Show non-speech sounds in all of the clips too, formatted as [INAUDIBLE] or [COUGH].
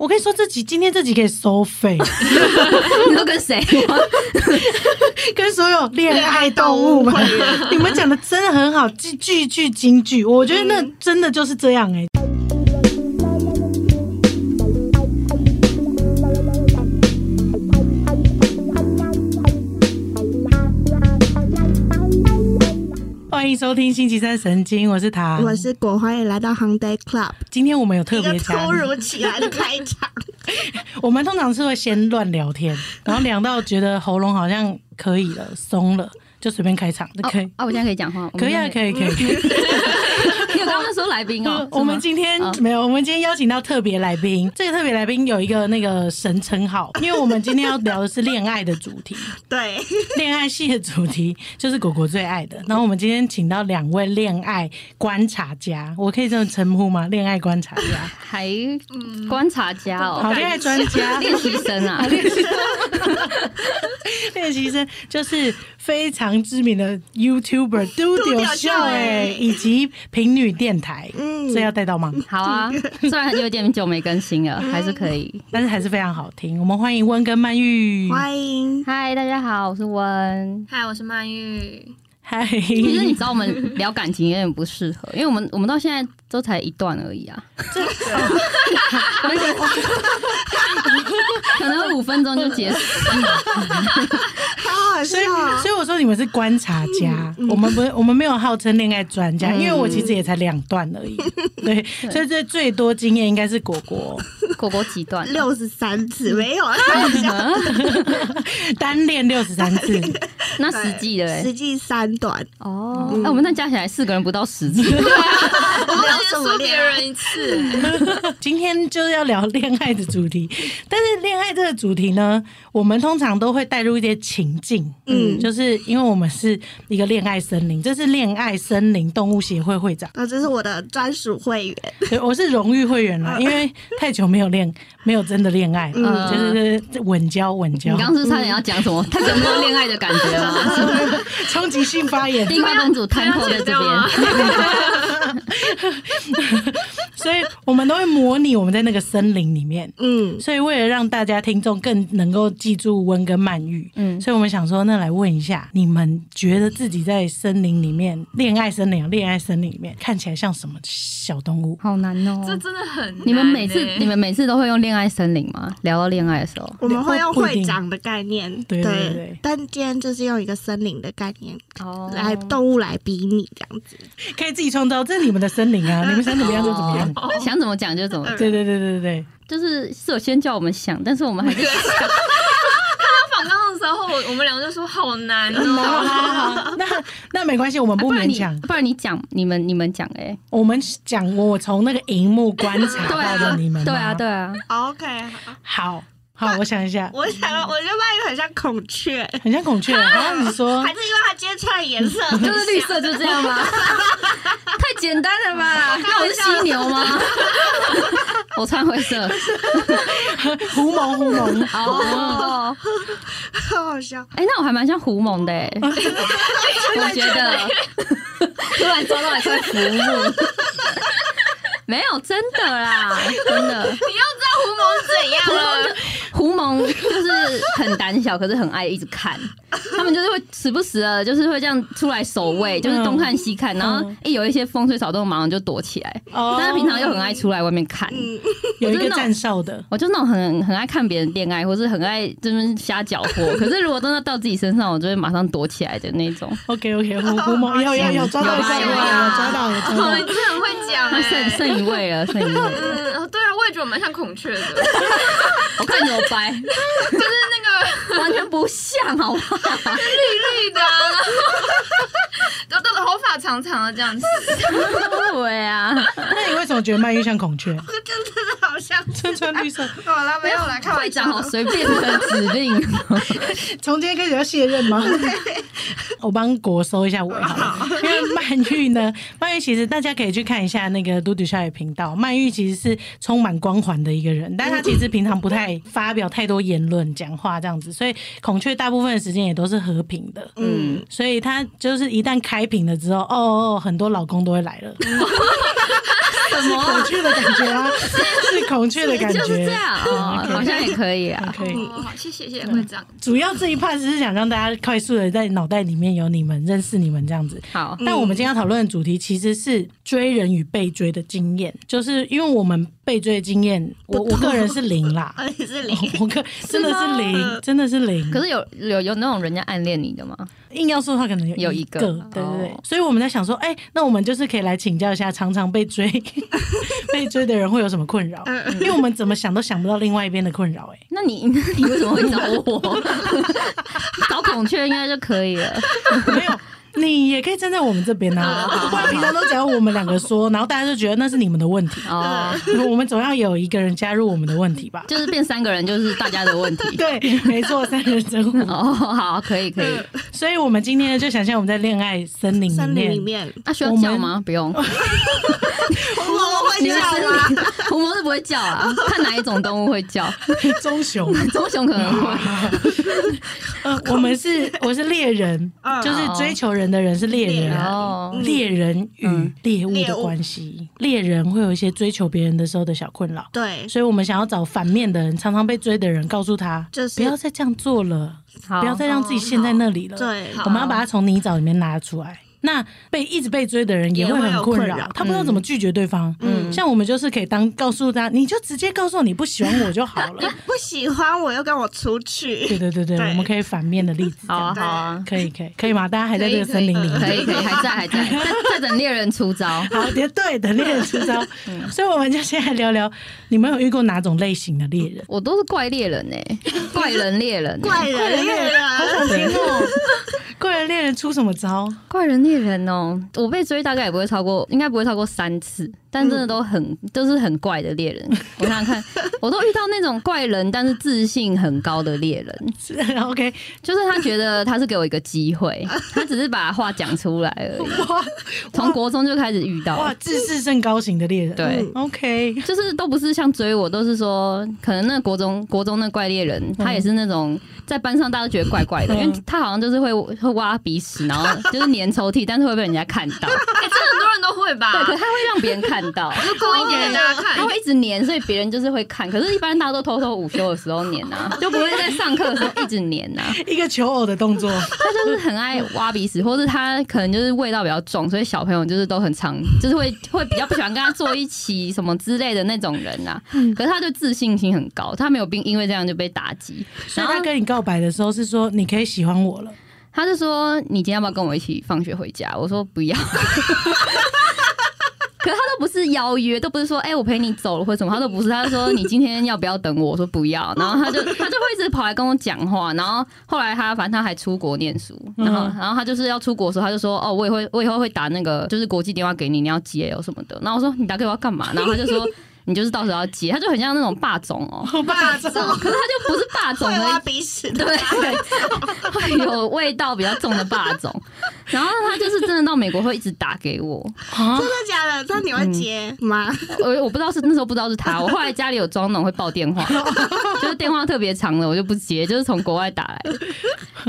我跟你说，这集今天这集可以收费，你都跟谁？[LAUGHS] 跟所有恋爱动物们，[LAUGHS] 你们讲的真的很好，句句句金句，我觉得那真的就是这样哎、欢迎收听星期三神经，我是唐，我是果，欢迎来到 Hung Day Club。今天我们有特一个别嘉宾，突如其来的开场，[LAUGHS] 我们通常是会先乱聊天，然后聊到觉得喉咙好像可以了，松了，就随便开场，就可以。啊，我现在可以讲话，可以啊，可。以，可以，可以。[LAUGHS] 刚刚说来宾哦，[LAUGHS] 我们今天哦没有，我们今天邀请到特别来宾。这个特别来宾有一个那个神称号，[LAUGHS] 因为我们今天要聊的是恋爱的主题，对，恋爱系的主题就是果果最爱的。然后我们今天请到两位恋爱观察家，我可以这么称呼吗？恋爱观察家，[LAUGHS] 还观察家哦。好，哦，恋爱专家，练习生啊，练习生。练习生。就是非常知名的 YouTuber 嘟丢丢秀秀哎，哎以及平女电台，嗯这要带到吗？[LAUGHS] 好啊，虽然有点久没更新了，还是可以。[LAUGHS] 但是还是非常好听。我们欢迎温跟曼玉，欢迎。嗨，大家好，我是温。嗨，我是曼玉。嗨，其实你知道我们聊感情有点不适合，因为我们我们到现在都才一段而已啊，[LAUGHS] [LAUGHS] 可能五分钟就结束。[LAUGHS] 好好笑所以，哦，所以我说你们是观察家，我们不，我们没有号称恋爱专家，因为我其实也才两段而已。对，所以这最多经验应该是果果。果果几段？啊？六十三次没有啊，单恋六十三次，那实际的嘞？实际三段，哦，那，我们那加起来四个人不到十次。[LAUGHS] 我们聊先说别什么恋人一次，[LAUGHS] 今天就是要聊恋爱的主题，但是恋爱这个主题呢，我们通常都会带入一些情境，嗯，就是因为我们是一个恋爱森林，这是恋爱森林动物协会会长，啊这是我的专属会员，对，我是荣誉会员了，因为太久没有恋，没有真的恋爱，嗯。就是稳交稳交。你，刚刚是差点要讲什么？[LAUGHS] 他有没有恋爱的感觉吗？[LAUGHS] 冲击性发言，地瓜公主摊破在这边，[LAUGHS] 所以我们都会模拟我们在那个森林里面。嗯，所以为了让大家听众更能够记住温跟曼玉，嗯，嗯所以我们想说，那来问一下，你们觉得自己在森林里面，恋爱森林啊，恋爱森林里面看起来像什么小动物？好难哦。这真的很。你们每次你们每次都会用恋爱森林吗？聊到恋爱的时候，我们会用会长的概念，对对对但今天就是用一个森林的概念哦。来动物来比拟这样子，可以自己创造，这是你们的森林啊，[LAUGHS] 你们想怎么样就怎么样。想怎么讲就怎么讲，[LAUGHS] 对对对对对。就是是有先叫我们想，但是我们还是 [LAUGHS] 想。访刚的时候，我我们两个就说好难哦。那那没关系，我们不勉强。不然你讲，你们你们讲哎，我们讲我从那个荧幕观察对到的啊，你们吗对啊对啊，OK，好好，我想一下，[LAUGHS] 我想要，我觉得曼玉很像孔雀，很像孔雀。[LAUGHS] 然后你说还是因为它今天穿的颜色 [LAUGHS] 就是绿色就这样吗？太简单了吧？那我是犀牛吗？我穿灰色狐獴，狐獴。哦。好好笑。哎、那我还蛮像狐獴的哎，我觉得突然抓到一块浮木，没有真的啦，[LAUGHS] 真的。你要知道狐獴是怎样了，狐獴就是很胆小，可是很爱一直看。他们就是会时不时的，就是会这样出来守卫，就是东看西看，然后一有一些风吹草动，马上就躲起来。哦但是平常又很爱出来外面看。有一个站哨的，我就那种很很爱看别人恋爱，或是很爱这边瞎搅和。[LAUGHS] 可是如果真的到自己身上，我就会马上躲起来的那种。OK OK，狐狐獴有有有抓到一抓到有抓哦，到你。真的很会讲那剩哎。剩一位了，剩一位。嗯，哦对啊，我也觉得我蛮像孔雀的，[LAUGHS] 我看你有掰，那个完全不像，好不好？[LAUGHS] 绿绿的啊，然后 [LAUGHS] 都头发长长的这样子。对啊，那你为什么觉得曼玉像孔雀？真的好像身穿绿色，好了，没有了开会玩笑长。好随便的指令。[LAUGHS] 从今天开始要卸任吗？我帮国收一下尾好了，因为曼玉呢，曼玉其实大家可以去看一下那个嘟嘟少爷频道。曼玉其实是充满光环的一个人，但是他其实平常不太发表太多言论、讲话这样子，所以孔雀大部分的时间也都是和平的。嗯，所以他就是一旦开屏了之后，哦哦，很多老公都会来了。[LAUGHS] 什么啊孔雀的感觉啊，[LAUGHS] 是孔雀的感觉，就是这样哦，[LAUGHS] 嗯，OK 好像也可以啊。可以。哦，好，谢谢谢谢会长。主要这一 part 是想让大家快速的在脑袋里面有你们，认识你们这样子。好，但我们今天要讨论的主题其实是追人与被追的经验，就是因为我们被追的经验，我我个人是零啦，[LAUGHS] 是零，[LAUGHS] 我个真的是零，真的是零。可是有有有那种人家暗恋你的吗？硬要说的话，可能有一有一个对对对哦。所以我们在想说，哎，那我们就是可以来请教一下，常常被追 [LAUGHS] 被追的人会有什么困扰？因为我们怎么想都想不到另外一边的困扰，哎。那你那你为什么会找我？找孔雀应该就可以了。没有，你也可以站在我们这边啊。[LAUGHS] 不然平常都只要我们两个说，然后大家就觉得那是你们的问题。哦，我们总要有一个人加入我们的问题吧？就是变三个人，就是大家的问题。[LAUGHS] 对，没错，三人成虎。哦，好，可以可以。所以我们今天，就想象我们在恋爱森林里森林里面，面，那需要叫吗？不用。[LAUGHS] 我我会叫森吗？林，狐獴是不会叫啊，看哪一种动物会叫。棕熊。棕熊可能会。呃，我们是我是猎人，嗯就是追求人的人是猎人。哦，猎人与嗯。猎物的关系，猎人会有一些追求别人的时候的小困扰，对，所以我们想要找反面的人，常常被追的人，告诉他，就是不要再这样做了，不要再让自己陷在那里了。对，我们要把他从泥沼里面拉出来。那被一直被追的人也会很困扰他不知道怎么拒绝对方。嗯像我们就是可以当告诉他，你就直接告诉我你不喜欢我就好了。[LAUGHS] 不喜欢我又跟我出去，对对对，对我们可以反面的例子。好啊，好啊，可以可以可以吗？大家还在这个森林里面。可以可以，还在还在，[LAUGHS] 在在等猎人出招。好，对对，等猎人出招。[LAUGHS] 所以我们就先来聊聊，你们有遇过哪种类型的猎人？我都是怪猎人哎，怪人猎人，怪人猎人好想人，听哦。怪人猎人出什么招？怪人猎人哦，我被追大概也不会超过，应该不会超过三次，但真的都很、都是很怪的猎人。[LAUGHS] 我想想看，我都遇到那种怪人，但是自信很高的猎人，是 [LAUGHS] OK，就是他觉得他是给我一个机会，[LAUGHS] 他只是把话讲出来而已。哇从国中就开始遇到哇，，自视甚高型的猎人。对。，OK，就是都不是像追我，都是说可能那国中国中那怪猎人，他也是那种在班上大家都觉得怪怪的，因为他好像就是会会挖鼻屎，然后就是粘抽屉，但是会被人家看到。人都会吧？对，可他会让别人看到，[LAUGHS] 就故意给大家看他。会一直粘，所以别人就是会看。可是，一般大家都偷偷午休的时候粘啊，[LAUGHS] 就不会在上课的时候一直粘啊。一个求偶的动作。他就是很爱挖鼻屎，或是他可能就是味道比较重，所以小朋友就是都很常，就是会会比较不喜欢跟他坐一起什么之类的那种人啊、可是他就自信心很高，他没有并因为这样就被打击。所以他跟你告白的时候是说你可以喜欢我了，他就说：“你今天要不要跟我一起放学回家？”我说：“不要。[LAUGHS] ”可是他都不是邀约，都不是说哎、我陪你走了或什么，他都不是。他就说你今天要不要等我？我说不要。[LAUGHS] 然后他就他就会一直跑来跟我讲话。然后后来他反正他还出国念书，然后、然后他就是要出国的时候，他就说哦，我也会我以后会打那个就是国际电话给你，你要接哦什么的。然后我说你打给我要干嘛？然后他就说你就是到时候要接，他就很像那种霸总哦，[LAUGHS] 霸总 [LAUGHS] 可是他就不是霸总的鼻屎的，对，会有味道比较重的霸总。然后他就是真的到美国会一直打给我，啊真的假的？那你会接吗？[LAUGHS] 我我不知道是那时候不知道是他，我后来家里有装那种会报电话，就是电话特别长的我就不接，就是从国外打来的。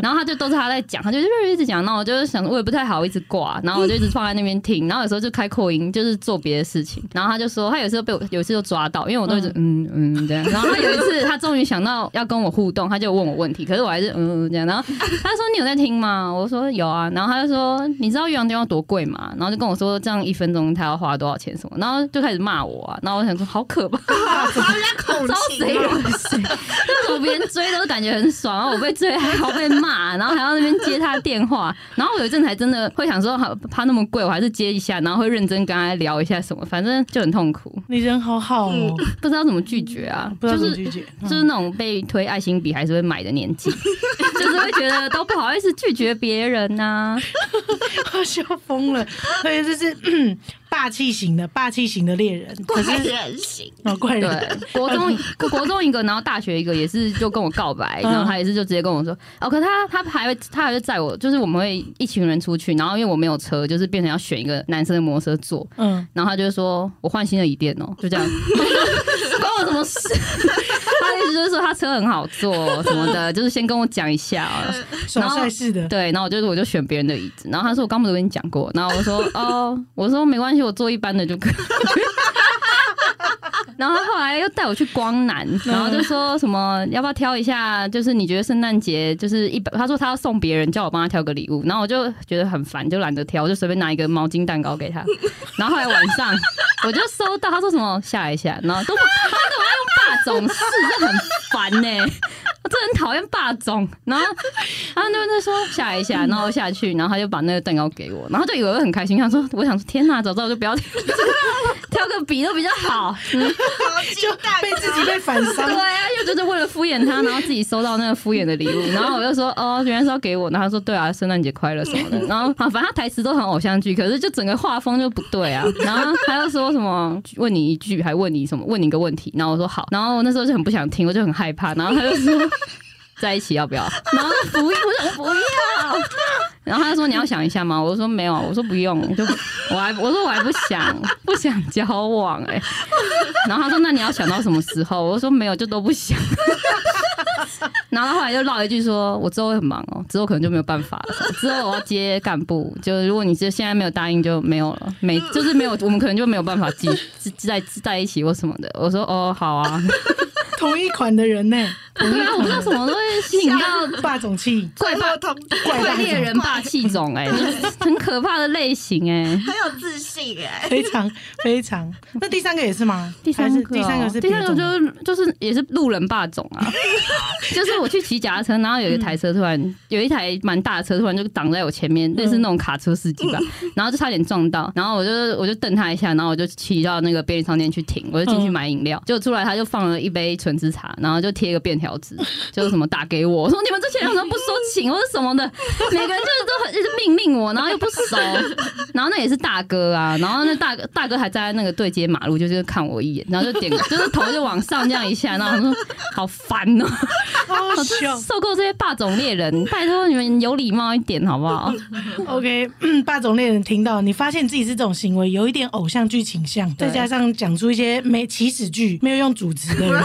然后他就都是他在讲，他就一直讲，那我就是想我也不太好一直挂，然后我就一直放在那边听，然后有时候就开扩音，就是做别的事情。然后他就说他有时候被我有一次就抓到，因为我都一直嗯嗯这样。[LAUGHS] 然后他有一次他终于想到要跟我互动，他就问我问题，可是我还是嗯嗯这样。然后他说你有在听吗？我说有啊。然后他就说你知道岳阳电话多贵吗？然后就跟我说这样一分钟他要花多少钱什么，然后就开始骂我啊。然后我想说好可怕。好像恐招谁情哦，惹谁？就是我别人追都感觉很爽，然后我被追还要被骂，然后还要那边接他电话，然后我有一阵才真的会想说，好怕那么贵，我还是接一下，然后会认真跟他聊一下什么，反正就很痛苦，你人好好哦，不知道怎么拒绝啊，[LAUGHS] 不知道就是怎么拒绝。就是那种被推爱心笔还是会买的年纪，[LAUGHS] 就是会觉得都不好意思拒绝别人呐、[LAUGHS] 我笑疯了，对，就是嗯霸气型的霸气型的猎人，可怪是人型，哦怪人，对，国中 [LAUGHS] 国中一个，然后大学一个，也是就跟我告白，嗯。然后他也是就直接跟我说，哦，可他他还会他还会载我，就是我们会一群人出去，然后因为我没有车，就是变成要选一个男生的摩托车坐，嗯，然后他就说我换新的椅垫哦，就这样，[LAUGHS] 关我什么事？他意思就是说他车很好坐 [LAUGHS] 什么的，就是先跟我讲一下哦。耍帅式的，对，然后我就我就选别人的椅子，然后他说我刚不都跟你讲过，然后我说哦，我说没关系，我坐一般的就可以。然后他后来又带我去光南，然后就说什么要不要挑一下，就是你觉得圣诞节就是一百，他说他要送别人，叫我帮他挑个礼物，然后我就觉得很烦，就懒得挑，[LAUGHS] 我就随便拿一个毛巾蛋糕给他。然后后来晚上我就收到他说什么下一下，然后都不他怎么要用霸总式，就很烦呢、我真的很讨厌霸总，然后然后那就说下一下，然后下去，然后他就把那个蛋糕给我，然后就以为我很开心，想说我想说天哪，早知道我就不要挑 [LAUGHS] 挑个笔都比较好，嗯，[LAUGHS] 就被自己被反伤 [LAUGHS] 对。啊，又就是为了敷衍他，然后自己收到那个敷衍的礼物，[LAUGHS] 然后我就说哦，原来是要给我，然后他说对啊，圣诞节快乐什么的，然后好，反正他台词都很偶像剧，可是就整个画风就不对啊，然后他又说什么问你一句，还问你什么，问你一个问题，然后我说好，然后我那时候就很不想听，我就很害怕，然后他就说。在一起要不要？然后就不要，我说我不要。然后他说你要想一下吗？我说没有，我说不用，我就我还我说我还不想不想交往哎、然后他说那你要想到什么时候？我说没有，就都不想。然后他后来又唠一句说：“我之后会很忙哦，之后可能就没有办法了。之后我要接干部，就如果你这现在没有答应就没有了，没就是没有，我们可能就没有办法继在在一起或什么的。”我说：“哦，好啊。同一款的人呢，对啊，我说什么东西吸引到霸总气，怪霸同怪猎人霸气种哎、就 [LAUGHS] 是很可怕的类型哎、很有自信哎，非常非常。那第三个也是吗？第三个、第三个是第三个就是就是也是路人霸总啊，[LAUGHS] 就是我去骑脚踏车，然后有一台车突然、有一台蛮大的车突然就挡在我前面，类似那种卡车司机吧，然后就差点撞到，然后我就我就瞪他一下，然后我就骑到那个便利商店去停，我就进去买饮料，结果出来他就放了一杯纯芝茶，然后就贴一个便条纸，[LAUGHS] 就是什么打给我，我说你们这些人怎么不说情或者什么的，每个人就是都很一直命令我，然后又不熟，[LAUGHS] 然后那也是大哥啊，然后那大哥大哥还站在那个对接马路，就是看我一眼，然后就点，[LAUGHS] 就是头就往上这样一下，然后我说好烦哦。[LAUGHS] 受够这些霸总猎人，拜托你们有礼貌一点好不好？OK，嗯霸总猎人听到你发现自己是这种行为，有一点偶像剧倾向，再加上讲出一些没起始句，没有用主词的人，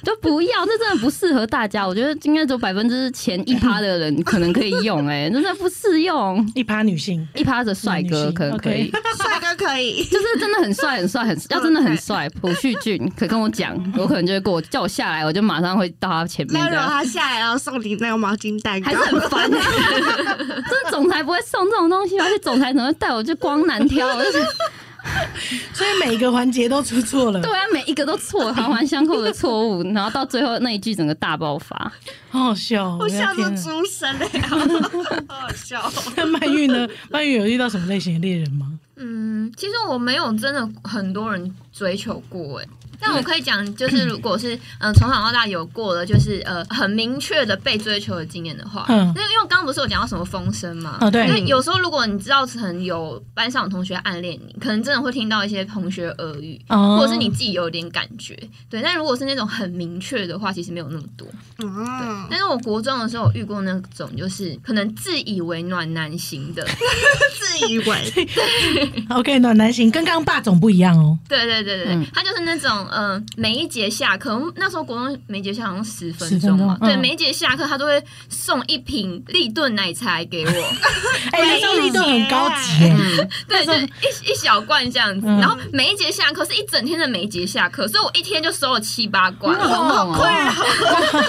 [LAUGHS] 就不要，这真的不适合大家。我觉得应该只有百分之前一趴的人可能可以用、哎，[LAUGHS] 真的不适用。一趴女性。一趴的帅哥可能可以帅哥可以，就是真的很帅很帅很 [LAUGHS] 要真的很帅，朴叙俊可跟我讲，我可能就会过叫我下来，我就马上会到他前面那如果。他下来然后送你那个毛巾蛋糕还是，很烦、这总裁不会送这种东西吧，而且总裁怎么会带我去光南挑？我就是 [LAUGHS] 所以每一个环节都出错了，对啊，每一个都错，环环相扣的错误，然后到最后那一句整个大爆发。好好笑哦。我笑出猪声了，[LAUGHS] 好好笑。那曼玉呢？曼玉有遇到什么类型的猎人吗？嗯，其实我没有真的很多人追求过哎。但我可以讲，就是如果是嗯从小到大有过的，就是呃很明确的被追求的经验的话，嗯因为因为刚刚不是有讲到什么风声嘛，哦对因为有时候如果你知道可能有班上有同学暗恋你，可能真的会听到一些同学耳语，哦或者是你自己有点感觉，对。但如果是那种很明确的话，其实没有那么多。嗯，但是我国中的时候我遇过那种，就是可能自以为暖男型的，[LAUGHS] 自以为对 OK，暖男型跟刚刚霸总不一样哦。对对对对对，嗯他就是那种嗯、呃每一节下课，我们那时候国中每一节下课好像十分10分钟嘛，钟嗯。对，每一节下课他都会送一瓶立顿奶茶给我，[LAUGHS] 哎，那时候力度很高级耶，嗯，[LAUGHS] 对，就一一小罐这样子，嗯。然后每一节下课是一整天的每一节下课，所以我一天就收了七八罐，哇好猛哦！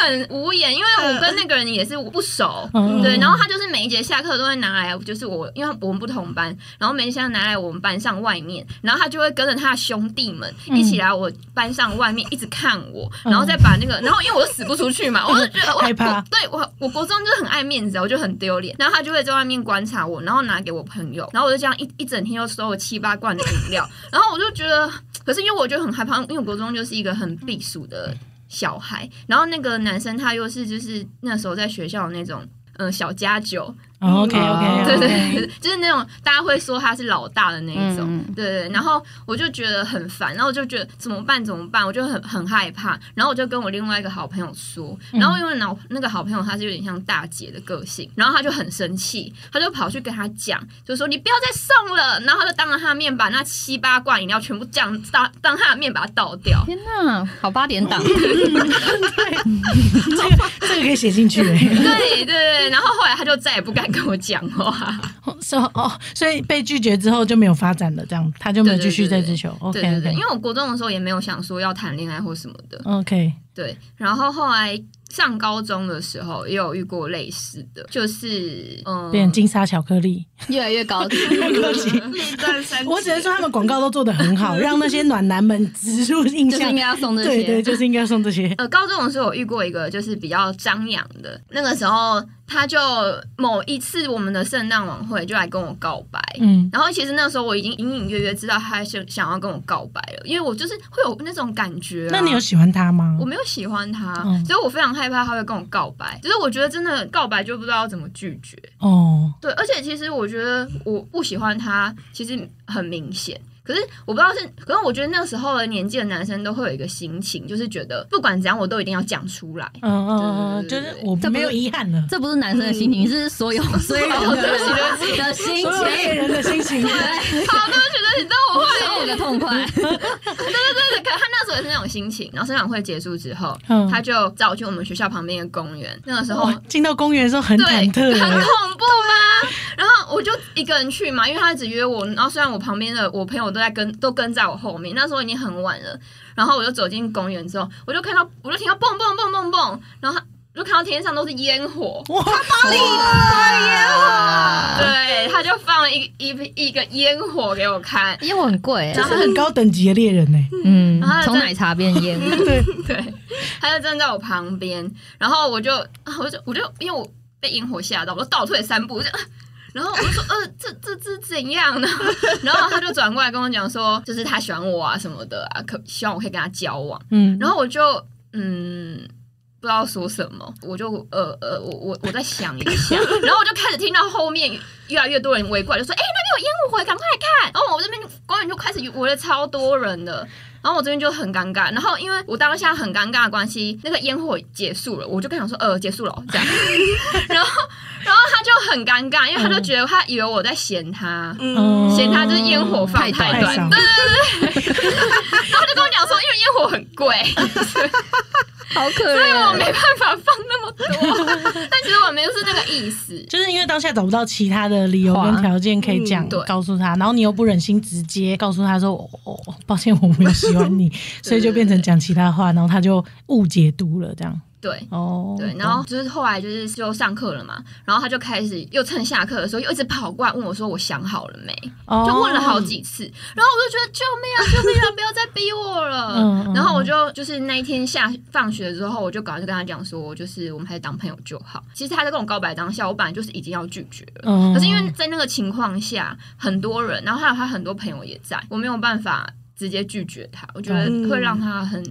很无言，因为我跟那个人也是不熟，嗯。对，然后他就是每一节下课都会拿来，就是我，因为我们不同班，然后每一节拿来我们班上外面，然后他就会跟着他的兄弟们嗯一起来我班上外面一直看我，然后再把那个，然后因为我就死不出去嘛，我就觉得 [LAUGHS] 我害怕我对我我国中就是很爱面子啊，我就很丢脸，然后他就会在外面观察我，然后拿给我朋友，然后我就这样一一整天又收了七八罐的饮料，然后我就觉得，可是因为我就很害怕，因为我国中就是一个很避暑的小孩，然后那个男生他又是就是那时候在学校的那种。嗯，小家酒，OK OK，对对对，就是那种大家会说他是老大的那一种，嗯对对。然后我就觉得很烦，然后我就觉得怎么办怎么办，我就很很害怕。然后我就跟我另外一个好朋友说，然后因为老那个好朋友他是有点像大姐的个性，然后他就很生气，他就跑去跟他讲，就说你不要再送了。然后他就当着他的面把那七八罐饮料全部这样当当他的面把它倒掉。天哪，好八点档，[LAUGHS] [LAUGHS] [LAUGHS] 这个这个可以写进去哎。对对对，然后后来他就再也不敢跟跟我讲话。[LAUGHS] 是哦，所以被拒绝之后就没有发展了，这样他就没有继续再追求。对 OK 对对，因为我国中的时候也没有想说要谈恋爱或什么的。OK，对，然后后来上高中的时候也有遇过类似的，就是嗯，变金沙巧克力。越来越高级。[LAUGHS] 我只能说他们广告都做得很好，让那些暖男们植入印象就是应。该要送这些。对对，就是应该送这些。呃，高中的时候我遇过一个就是比较张扬的，那个时候他就某一次我们的圣诞晚会就来跟我告白，嗯，然后其实那时候我已经隐隐约约知道他想想要跟我告白了，因为我就是会有那种感觉、啊。那你有喜欢他吗我？没有喜欢他，嗯所以我非常害怕他会跟我告白。只是我觉得真的告白就不知道怎么拒绝。哦，对，而且其实我觉得我不喜欢他，其实很明显。可是我不知道是，可是我觉得那个时候的年纪的男生都会有一个心情，就是觉得不管怎样我都一定要讲出来。嗯嗯嗯，就是对对对我没有遗憾了。这不是男生的心情，是所有 [LAUGHS] 所有人哦对不起对不起的心情所有人的心情，[LAUGHS] 对，好，对不起，对不起，你知道我后来所有的痛快。对对 [LAUGHS] 对，可他那时候也是那种心情。然后生长会结束之后，嗯他就找我去我们学校旁边的公园。那个时候哇，进到公园的时候很对，忐忑很耶。恐怖吗？然后我就一个人去嘛，因为他只约我。然后虽然我旁边的我朋友都在跟，都跟在我后面，那时候已经很晚了。然后我就走进公园之后，我就看到，我就听到蹦蹦蹦蹦蹦，然后我就看到天上都是烟火。哇，对，他就放了一一一个烟火给我看，烟火很贵欸，这是很高等级的猎人呢。嗯然后，从奶茶变烟火，[LAUGHS] 对，对，他就站在我旁边，然后我就我就我就因为我被烟火吓到，我就倒退三步，我就。然后我就说，呃，这这这怎样呢？[LAUGHS] 然后他就转过来跟我讲说，就是他喜欢我啊什么的啊，可希望我可以跟他交往。嗯，然后我就嗯不知道说什么，我就呃呃我我我在想一下，[LAUGHS] 然后我就开始听到后面越来越多人围过来，就说：“哎、那边有烟火，赶快来看！”然后我这边公园就开始围了超多人的。然后我这边就很尴尬，然后因为我当下很尴尬的关系，那个烟火结束了，我就跟他说，呃，结束了哦这样，[LAUGHS] 然后然后他就很尴尬，因为他就觉得他以为我在嫌他，嗯。嫌他就是烟火放太太短对对对，然后他就跟我讲说，因为烟火很贵，[LAUGHS] 好可所以我。没办法放那么多，[LAUGHS] 但其实我没有是那个意思。就是因为当下找不到其他的理由跟条件可以讲嗯告诉他，然后你又不忍心直接告诉他说：“哦，哦抱歉，我没有喜欢你。[LAUGHS] ”所以就变成讲其他话，然后他就误解读了这样。对哦，对，然后就是后来就是就上课了嘛，然后他就开始又趁下课的时候又一直跑过来问我说我想好了没，哦就问了好几次，然后我就觉得救命啊救命啊不要再逼我了，然后我就就是那一天下放学之后，我就赶快就跟他讲说，就是我们还是当朋友就好。其实他在跟我告白当下，我本来就是已经要拒绝了，嗯可是因为在那个情况下，很多人，然后还有他很多朋友也在，我没有办法直接拒绝他，我觉得嗯会让他很。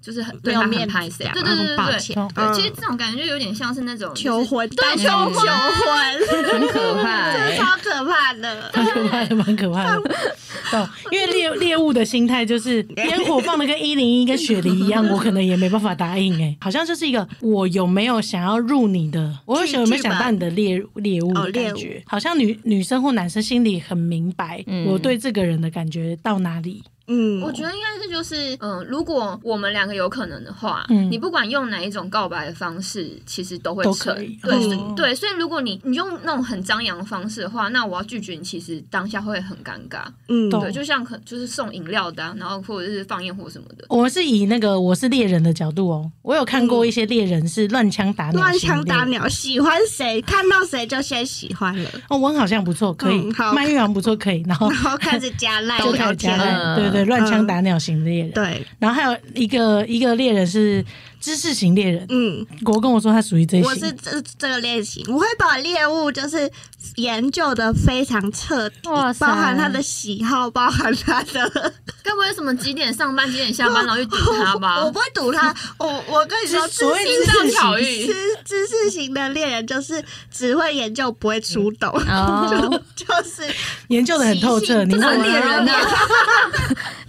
就是很对他很没有面子拍谁，啊对对对对其实这种感觉就有点像是那种求婚，对求求婚婚，[LAUGHS] 很可怕超可怕的。[LAUGHS] 蛮可怕的，蛮可怕的。[LAUGHS] 对，因为猎猎物的心态就是烟火放的跟一零一跟雪梨一样，我可能也没办法答应哎、好像就是一个我有没有想要入你的，我有想有没有想到你的猎猎物猎物感觉，好像女女生或男生心里很明白，嗯我对这个人的感觉到哪里。嗯，我觉得应该是就是，嗯、如果我们两个有可能的话，嗯你不管用哪一种告白的方式，其实都会都成可以。对、嗯对，所以如果你你用那种很张扬的方式的话，那我要拒绝你，其实当下会很尴尬。嗯，对，就像可就是送饮料的、啊，然后或者是放烟火什么的。我是以那个我是猎人的角度哦，我有看过一些猎人是乱枪打鸟，乱枪打。鸟，喜欢谁看到谁就先喜欢了，哦，温好像不错，可以嗯，好麦玉好像不错，可以，然后然后开始加赖 [LAUGHS] 就开。始加赖，对对对，乱枪打鸟型猎人。对，然后还有一个一个猎人是知识型猎人，嗯，国跟我说他属于这一型，我是这这个类型，我会把猎物就是研究的非常彻底，哇包含他的喜好，包含他的，[LAUGHS] 该不会什么几点上班几点下班，然后去堵他吧？[LAUGHS] 我不会堵他，我我跟你说，知所谓识心脏型巧遇知知识型的猎人就是只会研究不会出动，哦，就 [LAUGHS] 就是研究的很透彻，你这看是猎人呢？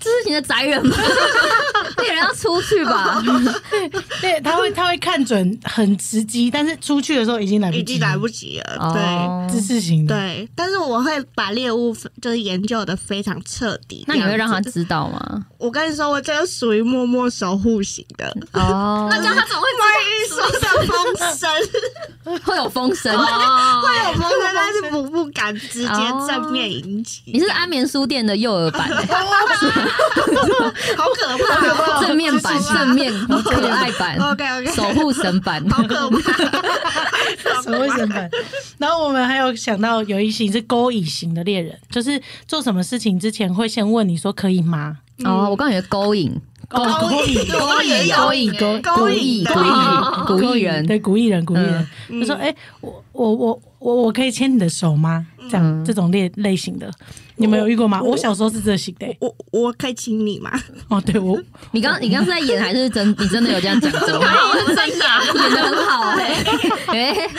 这是你的宅人吗？猎 [LAUGHS] 人要出去吧？[LAUGHS] 对，他会他会看准很时机，但是出去的时候已经来不及，已经来不及了，对。哦知识型的，对，但是我会把猎物就是研究的非常彻底。那你会让他？知道吗？我跟你说，我这个属于默默守护型的。哦，那这样他怎么会关于知说的 [LAUGHS] 风声，会有风声。哦，会有风声，但是不不敢直接正面迎击。你是安眠书店的幼儿版、欸，[LAUGHS] 好可怕 [LAUGHS] 哦，正面版、正面 [LAUGHS] 可爱版、OK OK，守护神版。好可怕。守护神版？然后我们还有想到有一型是勾引型的猎人，就是做什么事情之前会先问你说可以吗？哦，我刚以为勾引，勾引勾引，勾引勾引勾勾引，勾引的故意故意人，对，古艺人，古艺人，他说：“哎、我我我我我可以牵你的手吗？”这样、嗯这种类类型的，你们有遇过吗？我小时候是这型的、欸我我可以亲你吗？哦，对我你刚你刚是在演还是真？你真的有这样讲过？[LAUGHS] 真的啊，[LAUGHS] 演的很好哎、[LAUGHS] 哎、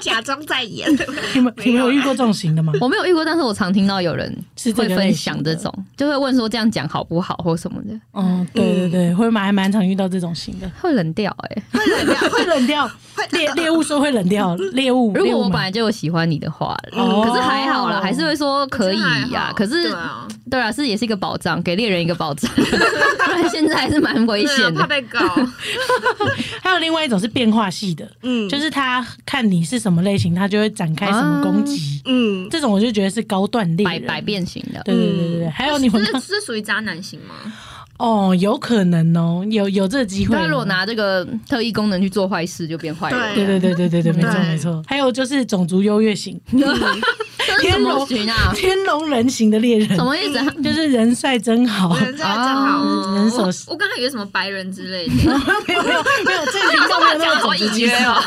假装在演。你们你们有遇过这种型的吗？我没有遇过，但是我常听到有人是这会分享这种，就会问说这样讲好不好或什么的，哦，对对对，会蛮还蛮常遇到这种型的，会冷掉哎、会冷掉。会冷掉猎猎物说会冷掉，猎物。如果我本来就有喜欢你的话，哦可是还好啦，还是会说可以呀、可是对啊，对啊，是也是一个保障，给猎人一个保障，不然现在还是蛮危对啊险的。怕被告。[LAUGHS] 还有另外一种是变化系的，嗯，就是他看你是什么类型，他就会展开什么攻击。嗯，这种我就觉得是高段猎人，百百变型的，对对对对对，还有你们刚是是属于渣男型吗？哦，有可能哦，有有这个机会哦。他如果拿这个特异功能去做坏事，就变坏人。对对对对对对，没错对没错。还有就是种族优越型，[LAUGHS] 这是什么群啊？天龙人型的猎人，什么意思啊？就是人帅真好。人帅真好。哦人手我刚才以为什么白人之类的，[LAUGHS] 没有没有没有，这个频道没有那么种族歧视哦。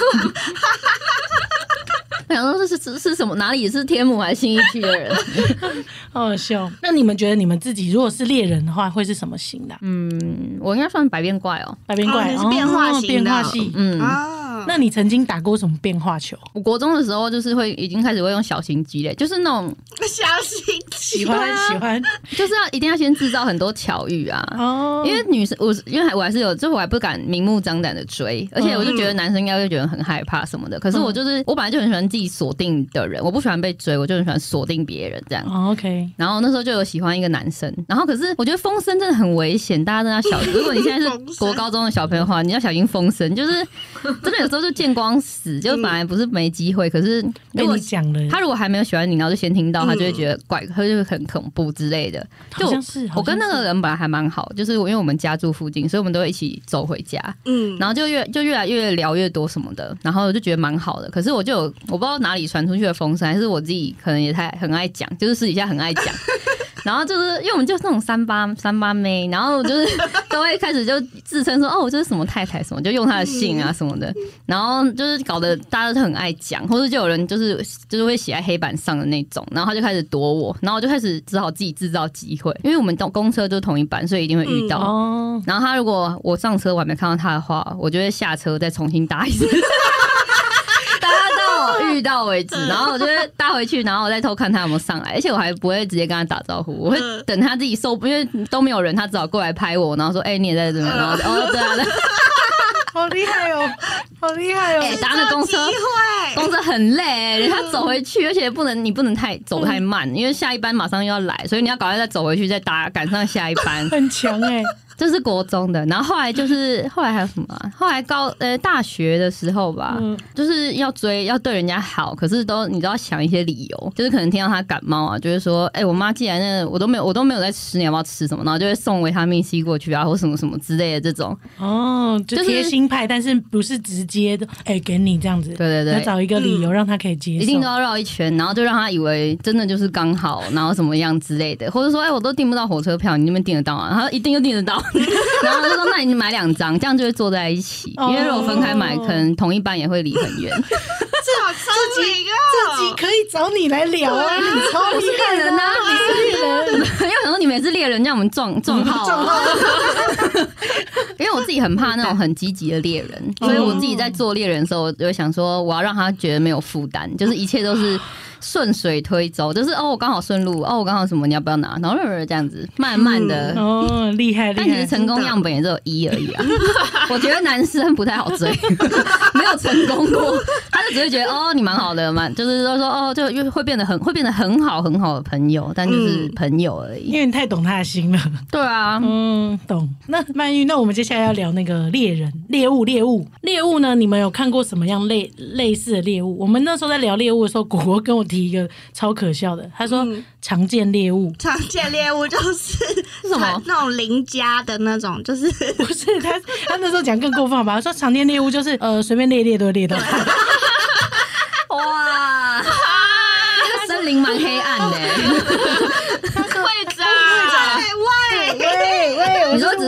我 [LAUGHS] 想说这是是是什么？哪里是天母还是新一区的人？[LAUGHS] 好好笑。那你们觉得你们自己如果是猎人的话，会是什么型的啊？嗯，我应该算百变怪哦。百变怪哦你是变化型的变化系。嗯，啊，那你曾经打过什么变化球？我国中的时候就是会已经开始会用小型机嘞，就是那种 [LAUGHS] 相信喜欢喜欢 [LAUGHS] 就是要一定要先制造很多巧遇啊。哦，因为女生，我是因为我还是有，就我还不敢明目张胆的追，而且我就觉得男生应该会觉得很害怕什么的。可是我就是我本来就很喜欢自己锁定的人，我不喜欢被追，我就很喜欢锁定别人这样。哦 OK，然后那时候就有喜欢一个男生，然后可是我觉得风声真的很危险，大家真的要小心。如果你现在是国高中的小朋友的话，你要小心风声，就是真的有时候就见光死，就本来不是没机会，可是被如果你讲了，他如果还没有喜欢你，然后就先听到，他就会觉得怪，他就会很恐怖之类的。就好像是我跟那个人本来还蛮好，就是我因为我们家住附近，所以我们都会一起走回家，嗯，然后就越就越来越聊越多什么的，然后我就觉得蛮好的。可是我就有我不知道哪里传出去的风声，还是我自己可能也太很爱讲，就是私底下很爱讲。然后就是因为我们就是那种三八三八妹，然后就是 [LAUGHS] 都会开始就自称说哦，我就是什么太太什么，就用他的姓啊什么的，然后就是搞得大家都很爱讲，或者就有人就是就是会写在黑板上的那种，然后他就开始躲我，然后我就开始只好自己制造机会，因为我们公公车就同一班，所以一定会遇到。哦，然后他如果我上车我还没看到他的话，我就会下车再重新搭一次，搭到我遇到为止。然后我就会搭回去，然后我再偷看他有没有上来，而且我还不会直接跟他打招呼，我会等他自己受，因为都没有人，他只好过来拍我，然后说：“哎、你也在这边。”然后 [LAUGHS] 哦，对啊，好厉害哦，好厉害 [LAUGHS] 哎、哦，搭那公车。公车很累、人家走回去，而且不能你不能太走太慢，因为下一班马上又要来，所以你要赶快再走回去，再搭赶上下一班。[LAUGHS] 很强哎，这是国中的，然后后来就是 [LAUGHS] 后来还有什么啊、后来高呃大学的时候吧，嗯就是要追要对人家好，可是都你都要想一些理由，就是可能听到他感冒啊，就是说，哎、我妈既然那个我都没有我都没有在吃，你要不要吃什么？然后就会送维他命 C 过去啊，或什么什么之类的这种。哦，就就是贴心派，但是不是直接的，哎，给你这样子，对对对。要找一个理由让他可以接受，一定都要绕一圈，然后就让他以为真的就是刚好，然后怎么样之类的，或者说，哎、我都订不到火车票，你那边订得到啊？他一定就订得到，[LAUGHS] 然后就说，那你买两张，这样就会坐在一起。因为如果分开买，哦可能同一班也会离很远。这好聪明自己哦！可以找你来聊啊，你超厉害的猎人啊你是猎人，[LAUGHS] 因为我想说你们也是猎人，让我们撞 [LAUGHS] 撞号、啊。因为我自己很怕那种很积极的猎人，所以我自己在做猎人的时候，我就想说，我要让他觉得没有负担，就是一切都是顺水推舟，就是哦，我刚好顺路，哦，我刚好什么，你要不要拿？然后这样子慢慢的。哦，[LAUGHS] 厉害厉但其实！成功样本也只有一而已啊，[LAUGHS] 我觉得男生不太好追，[LAUGHS] 没有成功过，他就只会觉得哦你蛮好的，蛮就是说说哦就又会变得很会变得很好很好的朋友，但就是朋友而已。因为你太懂他的心了。对啊，嗯，懂。那曼玉，那我们接下来要聊那个猎人、猎物、猎物、猎物呢？你们有看过什么样类类似的猎物？我们那时候在聊猎物的时候，果果跟我提一个超可笑的，他说嗯常见猎物常见猎物就是 [LAUGHS] 是什么？那种邻家的那种，就是 [LAUGHS] 不是他，他那时候讲更过分吧？他说常见猎物就是呃随便猎猎都会猎到。哇，[LAUGHS] 这个森林蛮黑暗的。会长，喂喂，喂喂，你说只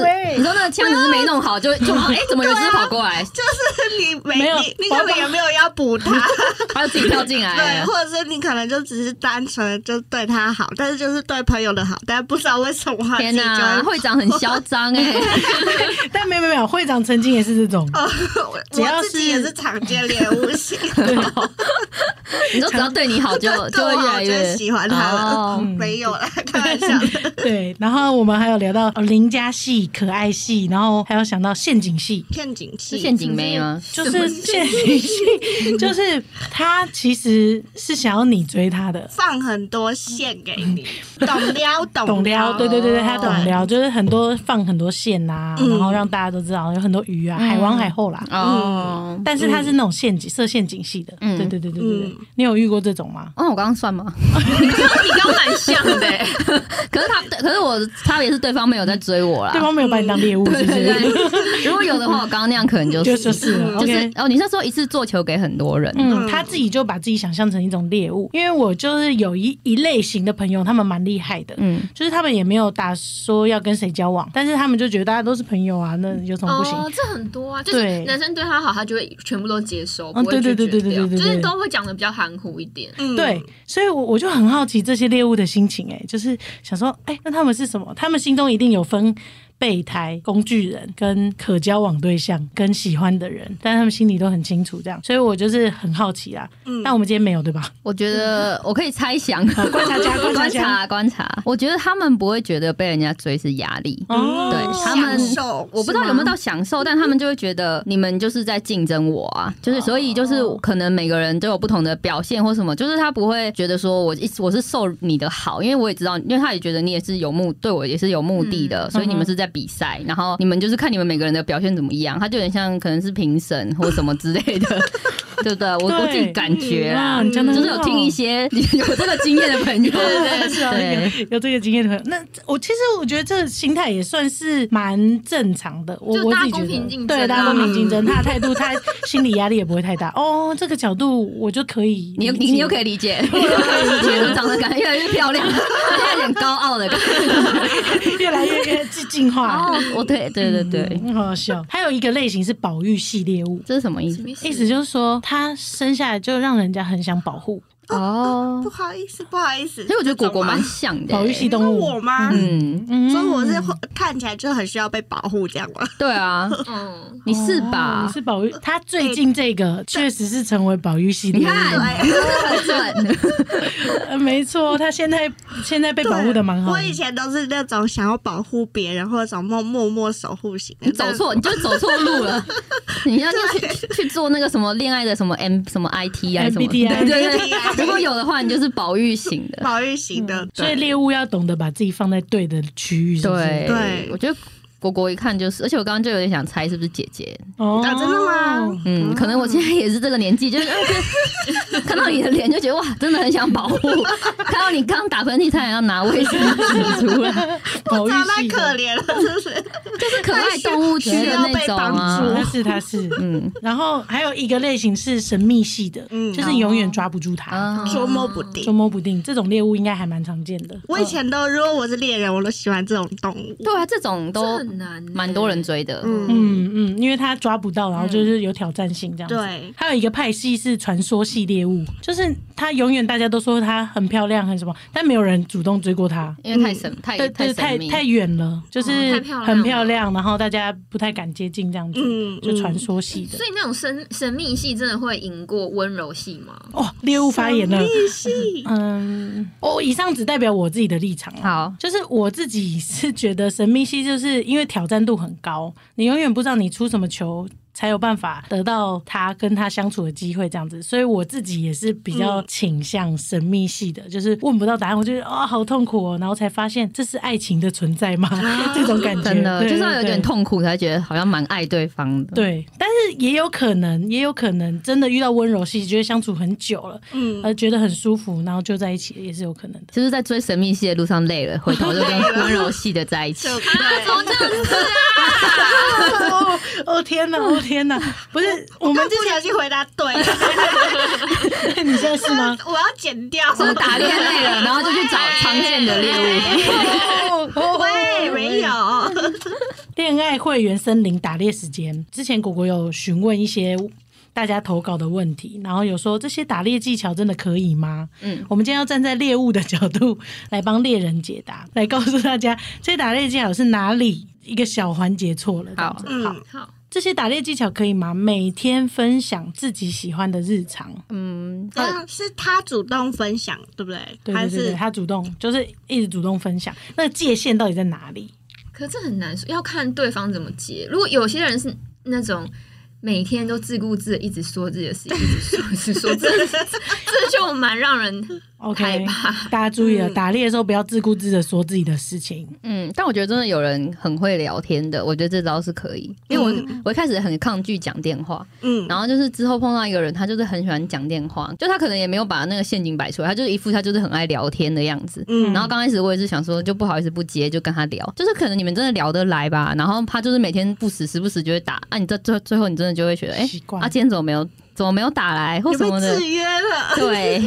枪只是没弄好，就就哎、怎么有只跑过来，就是你没你你可能也没有要补他，[LAUGHS] 他自己跳进来对，或者是你可能就只是单纯就对他好，但是就是对朋友的好，但不知道为什么天哪，会会长很嚣张哎！[LAUGHS] 但没有没有没有，会长曾经也是这种，我只要我自己是也是常见猎物型，[LAUGHS] 你说只要对你好就就会越来越喜欢他了。哦。没有啦，开玩笑。对。然后我们还有聊到哦邻家戏、可爱戏，然后还有想到陷阱戏。陷阱戏，是陷阱没有？就是陷阱戏，[LAUGHS] 就是他其实是想要你追他的，放很多线给你，懂撩懂懂撩，对对对对，他懂撩，就是很多放很多线呐、嗯然后让大家都知道有很多鱼啊，海王海后啦。哦，但是他是那种陷阱设陷阱戏的，嗯对对对对对你有遇过这种吗？哦，我刚刚算吗？[LAUGHS] 你刚刚蛮像的欸，[LAUGHS] 可是他，可是我差别是对方没有在追我啦。对方没有把你当猎物，[LAUGHS] 如果有的话，我刚刚那样可能就就 [LAUGHS] 就是就是。哦，你是说一次做球给很多人？嗯，嗯他自己就把自己想象成一种猎物，因为我就是有一一类型的朋友，他们蛮厉害的，嗯，就是他们也没有打说要跟谁交往，但是他们就觉得大家都是朋友啊，那有什么不行？哦，这很多啊，就是男生对他好，他就会全部都接收，嗯不会对对对拒绝掉对对对对就是都会讲的比较含糊一点。嗯对，所以我我就很好奇这些猎物的心情、哎，就是想说，哎、那他们是什么？他们心中一定有分备胎、工具人、跟可交往对象、跟喜欢的人，但他们心里都很清楚，这样，所以我就是很好奇啦。嗯。但我们今天没有，对吧？我觉得我可以猜想，[LAUGHS] 观察家观察观察观察，我觉得他们不会觉得被人家追是压力。哦。对他们我不知道有没有到享受，但他们就会觉得你们就是在竞争我啊，就是所以就是可能每个人都有不同的表现或什么，就是他不会觉得说我一我是受你的好，因为我也知道，因为他也觉得你也是有目对我也是有目的的，所以你们是在比赛，然后你们就是看你们每个人的表现怎么样，他就有点像可能是评审或什么之类的，[LAUGHS] 对不对？我我自己感觉啦哇，你讲得很好就是有听一些有这个经验的朋友，[LAUGHS] 对有有这个经验的朋友，那我其实我觉得这个心态也算是蛮正常的。我我自己觉得，对，大家啊公平竞争，他的态度，他心理压力也不会太大。哦，这个角度我就可以，你你你又可以理解，[LAUGHS] 我又可以理解，你长得感觉越来越漂亮，有点高傲的感觉。越来越越进化。哦，我对对对对，很好笑。还有一个类型是保育系猎物，这是什么意思？意思就是说，它生下来就让人家很想保护。[LAUGHS] 哦不，好意思，不好意思。所以我觉得果果蛮像的欸。保育系动物我吗？嗯，嗯所以我是看起来就很需要被保护，这样吗？对啊，[LAUGHS] [LAUGHS] 嗯，你是哦吧你？是保育，他最近这个确实是成为保育系猎物。你看，很准。呃没错，他现在现在被保护的蛮好的。我以前都是那种想要保护别人或者种默默默守护型。你走错，你就走错路了。你要去去做那个什么恋爱的什么 M 什么 IT 啊，什么对对对。如果有的话，你就是保育型的。[LAUGHS] 保育型的，所以猎物要懂得把自己放在对的区域，是是？对对。我觉得果果一看就是，而且我刚刚就有点想猜是不是姐姐。哦啊，真的吗？嗯，可能我现在也是这个年纪，就是呃 [LAUGHS] 看到你的脸就觉得哇，真的很想保护。[LAUGHS] 看到你刚打喷嚏，他也要拿卫生纸出来，[LAUGHS] 保育长太可怜了，是不是？就是可爱动物区的那种需啊。他是他是，嗯然后还有一个类型是神秘系的，嗯就是永远抓不住它，啊捉摸不定捉。摸不定。这种猎物应该还蛮常见的。我以前都，如果我是猎人，我都喜欢这种动物。对啊，这种都这很难欸，蛮多人追的。嗯，嗯嗯，因为他抓不到，然后就是有挑战性这样子。对，还有一个派系是传说系猎物，就是他永远大家都说他很漂亮很什么，但没有人主动追过他。因为太神太对对，太，太远了，就是很漂亮，然后大家不太敢接近这样子，嗯就传说系的所。以那种神神秘系真的会赢过温柔系吗？哦，猎物发言了。密系 [LAUGHS] 嗯，我以上只代表我自己的立场啊。好，就是我自己是觉得神秘系就是因为挑战度很高，你永远不知道你出什么球。才有办法得到他跟他相处的机会，这样子，所以我自己也是比较倾向神秘系的，就是问不到答案，我就觉得啊、好痛苦哦，然后才发现这是爱情的存在吗？[LAUGHS] 这种感觉，真的就是要有点。痛苦才觉得好像蛮爱对方的。，对，但是也有可能，也有可能真的遇到温柔系，觉得相处很久了，嗯，而觉得很舒服，然后就在一起，也是有可能的。就是在追神秘系的路上累了，回头就跟 [LAUGHS] 温柔系的在一起。就啊，怎么这样子啊？哦哦天哪！哦天哪！[LAUGHS] 不是我们我们不小心回答对，[LAUGHS] 你现在是吗？[LAUGHS] 我要剪掉，就是打猎累了，然后就去找常见的猎物。喂，没有，恋爱会员森林打猎时间，之前果果有询问一些大家投稿的问题，然后有说这些打猎技巧真的可以吗？嗯，我们今天要站在猎物的角度来帮猎人解答，来告诉大家这些打猎技巧是哪里一个小环节错了。好嗯好，好，这些打猎技巧可以吗？每天分享自己喜欢的日常，嗯，这样是他主动分享，对不对？还对对对他主动就是一直主动分享，那个界限到底在哪里？可这很难说，要看对方怎么接。如果有些人是那种每天都自顾自一直说自己的事情，一直说，一直说，[LAUGHS] 这这就蛮让人害 OK，怕。大家注意了，嗯打猎的时候不要自顾自的说自己的事情。嗯，但我觉得真的有人很会聊天的，我觉得这招是可以。因为我、嗯我一开始很抗拒讲电话，嗯，然后就是之后碰到一个人，他就是很喜欢讲电话，就他可能也没有把那个陷阱摆出来，他就是一副他就是很爱聊天的样子。嗯然后刚开始我也是想说，就不好意思不接，就跟他聊，就是可能你们真的聊得来吧。然后他就是每天不时时不时就会打，啊，你这最最后你真的就会觉得，哎、啊，今天怎么没有怎么没有打来或什么的制，约了，对。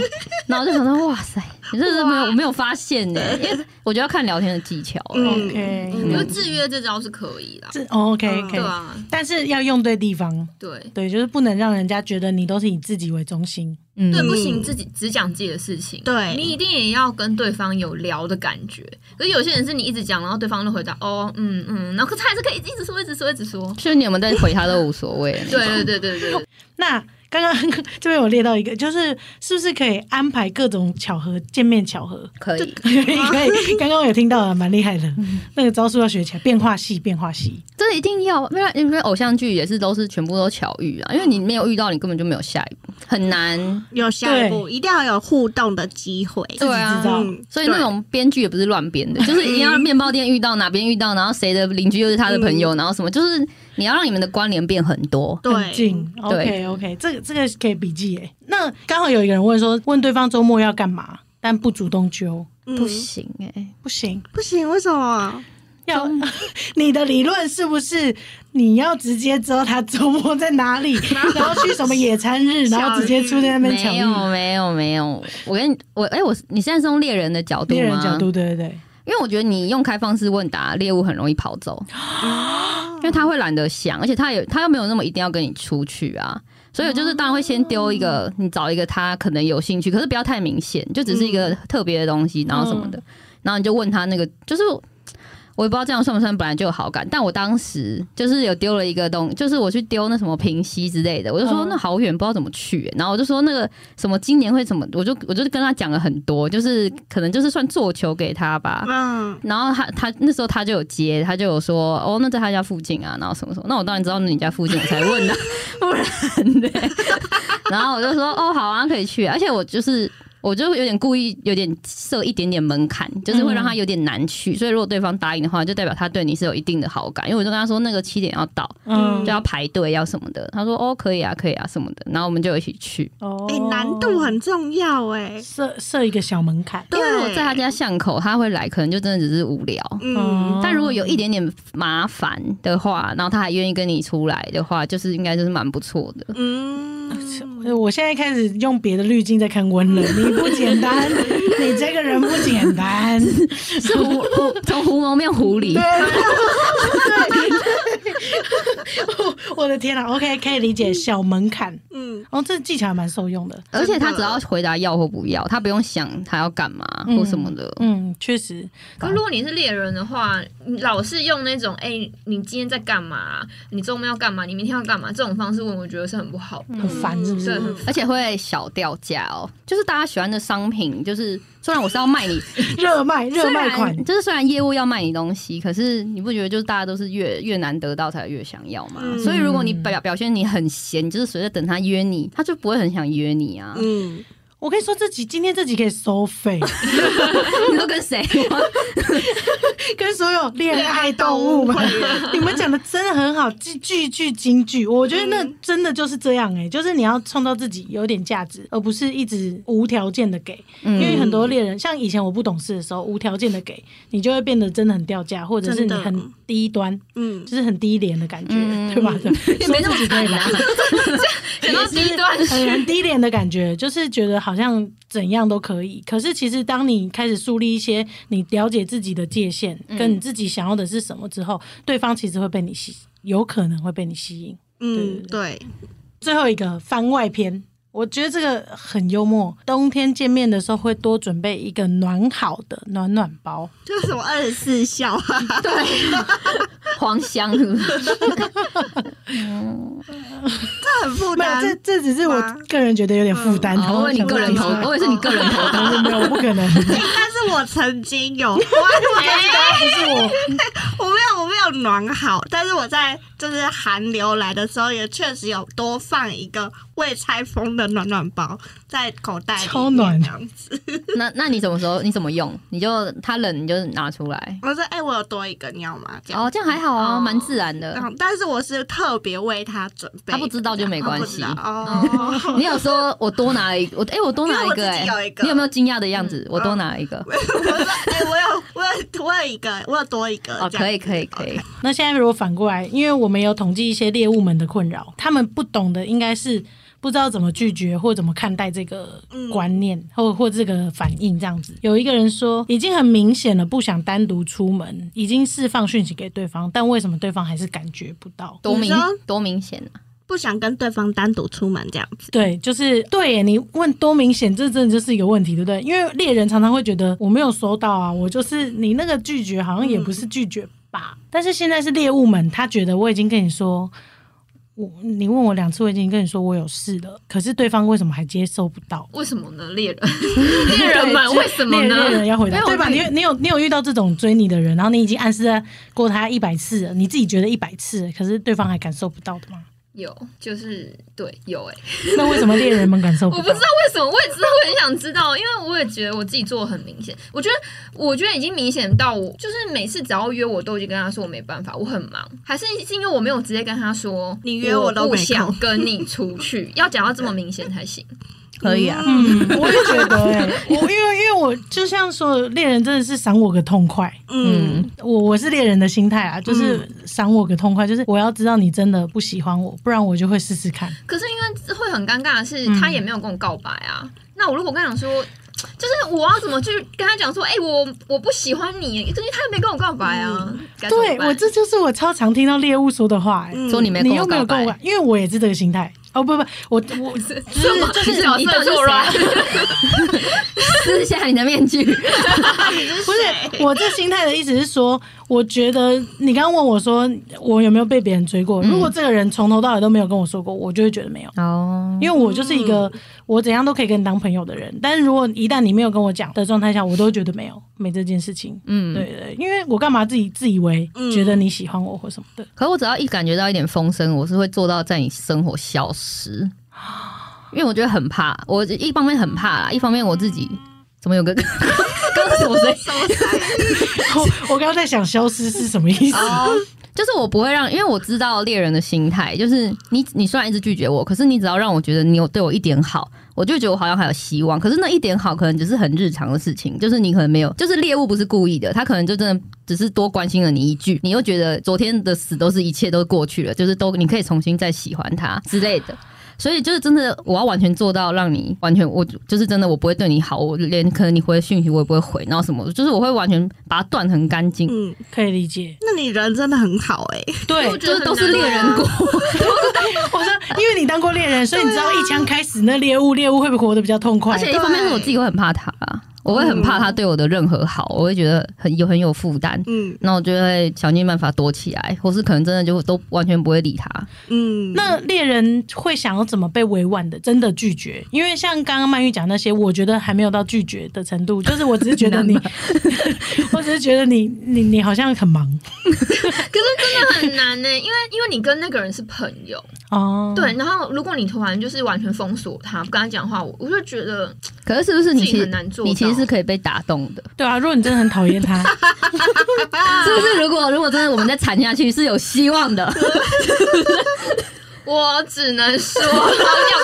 然后就想到，哇塞，[LAUGHS] 你这是没有我没有发现呢，[LAUGHS] 因为我觉得要看聊天的技巧。嗯 OK，因为制约这招是可以的，OK 嗯 OK，、对啊，但是要用对地方，对。对，就是不能让人家觉得你都是以自己为中心。嗯对，不行，自己只讲自己的事情。对你一定也要跟对方有聊的感觉。可是有些人是你一直讲，然后对方都回答哦，嗯嗯，然后可他还是可以一直说，一直说，一直说。就是你有没有在回他都无所谓。对对对对对，[LAUGHS] 那刚刚这边有列到一个，就是是不是可以安排各种巧合见面巧合？可以，[LAUGHS] 可以可以，刚刚有听到了，蛮厉害的。[LAUGHS] 那个招数要学起来，变化系变化系。这一定要，因为因为偶像剧也是都是全部都巧遇啊，因为你没有遇到，你根本就没有下一步，很难。有下一步，一定要有互动的机会。对啊嗯所以那种编剧也不是乱编的，就是一定要 [LAUGHS] 面包店遇到哪边遇到，然后谁的邻居又是他的朋友，然后什么，就是你要让你们的关联变很多。很对，近，OK OK，这个这个可以笔记耶。那刚好有一个人问说，问对方周末要干嘛，但不主动揪，嗯。不行哎、不行。不行，为什么？要 [LAUGHS] 你的理论是不是你要直接知道他周末在哪里，[LAUGHS] 然后去什么野餐日，[LAUGHS] 然后直接出在那边抢。没遇？有没有没有，我跟你我哎、我你现在是用猎人的角度吗？猎人角度，对对对，因为我觉得你用开放式问答，猎物很容易跑走，[GASPS] 因为他会懒得想，而且他也他又没有那么一定要跟你出去啊。所以就是当然会先丢一个，你找一个他可能有兴趣，可是不要太明显，就只是一个特别的东西，然后什么的，然后你就问他那个，就是我也不知道这样算不算本来就有好感，但我当时就是有丢了一个东，就是我去丢那什么平溪之类的，我就说嗯那好远，不知道怎么去、然后我就说那个什么今年会怎么，我就我就跟他讲了很多，就是可能就是算做球给他吧，嗯，然后他他那时候他就有接，他就有说哦，那在他家附近啊，然后什么什么，那我当然知道你家附近，我才问的，[LAUGHS] 不然对。[LAUGHS] 然后我就说哦，好啊，可以去，而且我就是。我就有点故意有点设一点点门槛，就是会让他有点难去。所以如果对方答应的话，就代表他对你是有一定的好感。因为我就跟他说那个七点要到，嗯就，要排队要什么的。他说哦可以啊可以啊什么的，然后我们就一起去。哦哎，难度很重要哎。设设一个小门槛。因为如果在他家巷口，他会来，可能就真的只是无聊。嗯，但如果有一点点麻烦的话，然后他还愿意跟你出来的话，就是应该就是蛮不错的。嗯，我现在开始用别的滤镜在看温了，你 [LAUGHS] 不简单，你这个人不简单。[LAUGHS] 是狐狐从狐獴变狐狸，[LAUGHS] [LAUGHS] 我的天啊 o k 可以理解小门槛。嗯，哦，这技巧还蛮受用的。而且他只要回答要或不要，他不用想他要干嘛或什么的。嗯，确实。可如果你是猎人的话，你老是用那种“哎、你今天在干嘛？你周末要干嘛？你明天要干嘛？”这种方式问，我觉得是很不好。很烦，是不是？而且会小掉价哦，就是大家喜欢的商品，就是虽然我是要卖你 [LAUGHS] 热卖 [LAUGHS] 热卖款，就是虽然业务要卖你东西，可是你不觉得就是大家都是越越难得到才越想要吗？嗯所以如果你表表现你很闲，你就是随着等他约你，他就不会很想约你啊。嗯，我跟你说，这集今天这集可以收费，[LAUGHS] 你都跟谁？[LAUGHS] 跟所有恋爱动物们，[LAUGHS] 你们讲的真的很好，句句句金句。我觉得那真的就是这样哎、就是你要创造自己有点价值，而不是一直无条件的给。因为很多猎人，像以前我不懂事的时候，无条件的给你就会变得真的很掉价，或者是你很低端，嗯，就是很低廉的感觉，嗯。对吧？对说自己可以啦，讲到低端，很很低廉的感觉，就是觉得好像怎样都可以。可是其实当你开始树立一些你了解自己的界限，跟你自己想要的是什么之后，对方其实会被你吸，有可能会被你吸引。嗯，对，最后一个番外篇。我觉得这个很幽默。冬天见面的时候会多准备一个暖好的暖暖包，就是什么二十四孝啊，[LAUGHS] 黄香？[LAUGHS] [LAUGHS] 这很负担，这。这只是我个人觉得有点负担。哦我以为你个人投，我我以为是你个人投的。[LAUGHS] 没有，不可能，[LAUGHS] 但是我曾经有，我我不是我。我没有我没有暖好，但是我在就是寒流来的时候，也确实有多放一个未拆封的暖暖包在口袋里，超暖这样子。[LAUGHS] 那那你什么时候你怎么用？你就它冷你就拿出来。我说：“哎、我有多一个，你要吗？”这样。哦，这样还好啊，哦蛮自然的。嗯，但是我是特别为他准备，他不知道就没关系哦。[LAUGHS] 你有说我多拿了一个，我哎、我多拿了一个、哎你有没有惊讶的样子？我多拿了一个。[LAUGHS] 我说：“哎、我有，我有，我有一个，我有多一个。”哦，可以，可以，可以。那现在如果反过来，因为我们有统计一些猎物们的困扰，他们不懂的应该是不知道怎么拒绝或怎么看待这个观念，或或这个反应这样子。有一个人说，已经很明显了，不想单独出门，已经释放讯息给对方，但为什么对方还是感觉不到？多明你说多明显啊！不想跟对方单独出门这样子。对，就是对耶。你问多明显，这真的就是一个问题，对不对？因为猎人常常会觉得我没有收到啊，我就是你那个拒绝好像也不是拒绝吧。但是现在是猎物们，他觉得我已经跟你说，我你问我两次，我已经跟你说我有事了，可是对方为什么还接受不到？为什么呢？猎人，[LAUGHS] 猎人们为什么呢猎人呢？要回答对吧？你你有你有遇到这种追你的人，然后你已经暗示过他一百次了，你自己觉得一百次了，可是对方还感受不到的吗？有，就是对，有哎、那为什么猎人们感受不 [LAUGHS] 我不知道？为什么，我也知道，我很想知道，因为我也觉得我自己做的很明显。我觉得，我觉得已经明显到我，就是每次只要约我，都已经跟他说我没办法，我很忙，还是是因为我没有直接跟他说，你约我都不想跟你出去，要讲到这么明显才行。可以啊，嗯，我也觉得哎、[LAUGHS] 我因为因为我就像说，猎人真的是赏我个痛快。嗯，我我是猎人的心态啊，就是赏我个痛快，就是我要知道你真的不喜欢我，不然我就会试试看。可是因为会很尴尬的是，嗯。他也没有跟我告白啊。那我如果跟他讲说，就是我要怎么去跟他讲说，哎、我我不喜欢你，因为他也没跟我告白啊。对我这就是我超常听到猎物说的话、说你没跟你又我告白。没有跟我，，因为我也是这个心态。哦不不，我我 [LAUGHS] 就是就是角你到底是色错乱。[LAUGHS] 撕下你的面具。[LAUGHS] 不是我这心态的意思是说，我觉得你刚刚问我说我有没有被别人追过，如果这个人从头到尾都没有跟我说过，我就会觉得没有。哦，因为我就是一个我怎样都可以跟你当朋友的人，但是如果一旦你没有跟我讲的状态下，我都觉得没有没这件事情。嗯，对对，因为我干嘛自己自以为觉得你喜欢我或什么的？可我只要一感觉到一点风声，我是会做到在你生活消失，因为我觉得很怕。我一方面很怕啦，一方面我自己怎么有个刚刚是什么声音？我我刚刚在想消失是什么意思？就是我不会让，因为我知道猎人的心态，就是你你虽然一直拒绝我，可是你只要让我觉得你有对我一点好，我就觉得我好像还有希望。可是那一点好，可能只是很日常的事情，就是你可能没有，就是猎物不是故意的，他可能就真的只是多关心了你一句，你又觉得昨天的死都是一切都过去了，就是都你可以重新再喜欢他之类的。所以就是真的，我要完全做到让你完全，我就是真的，我不会对你好，我连可能你回的讯息我也不会回，然后什么，就是我会完全把它断很干净。嗯，可以理解。那你人真的很好哎、对，我觉得就是都是猎人过，我说，因为你当过猎人，所以你知道一枪开始那猎物，猎物会不会活得比较痛快？而且一方面是我自己会很怕他啊，我会很怕他对我的任何好，我会觉得很有很有负担。嗯那我就会想尽办法躲起来，或是可能真的就都完全不会理他。嗯，那猎人会想要怎么被委婉的真的拒绝？因为像刚刚曼玉讲那些，我觉得还没有到拒绝的程度，就是我只是觉得你，[LAUGHS] 我只是觉得你你你好像很忙可是真的很难呢、因为因为你跟那个人是朋友，哦。对，然后如果你突然就是完全封锁他，不跟他讲话，我我就觉得可是是不是你其实很难做你其实是可以被打动的？对啊，如果你真的很讨厌他，[LAUGHS] 是不是？如果如果真的我们再缠下去是有希望的。[LAUGHS] 我只能说 [LAUGHS] 要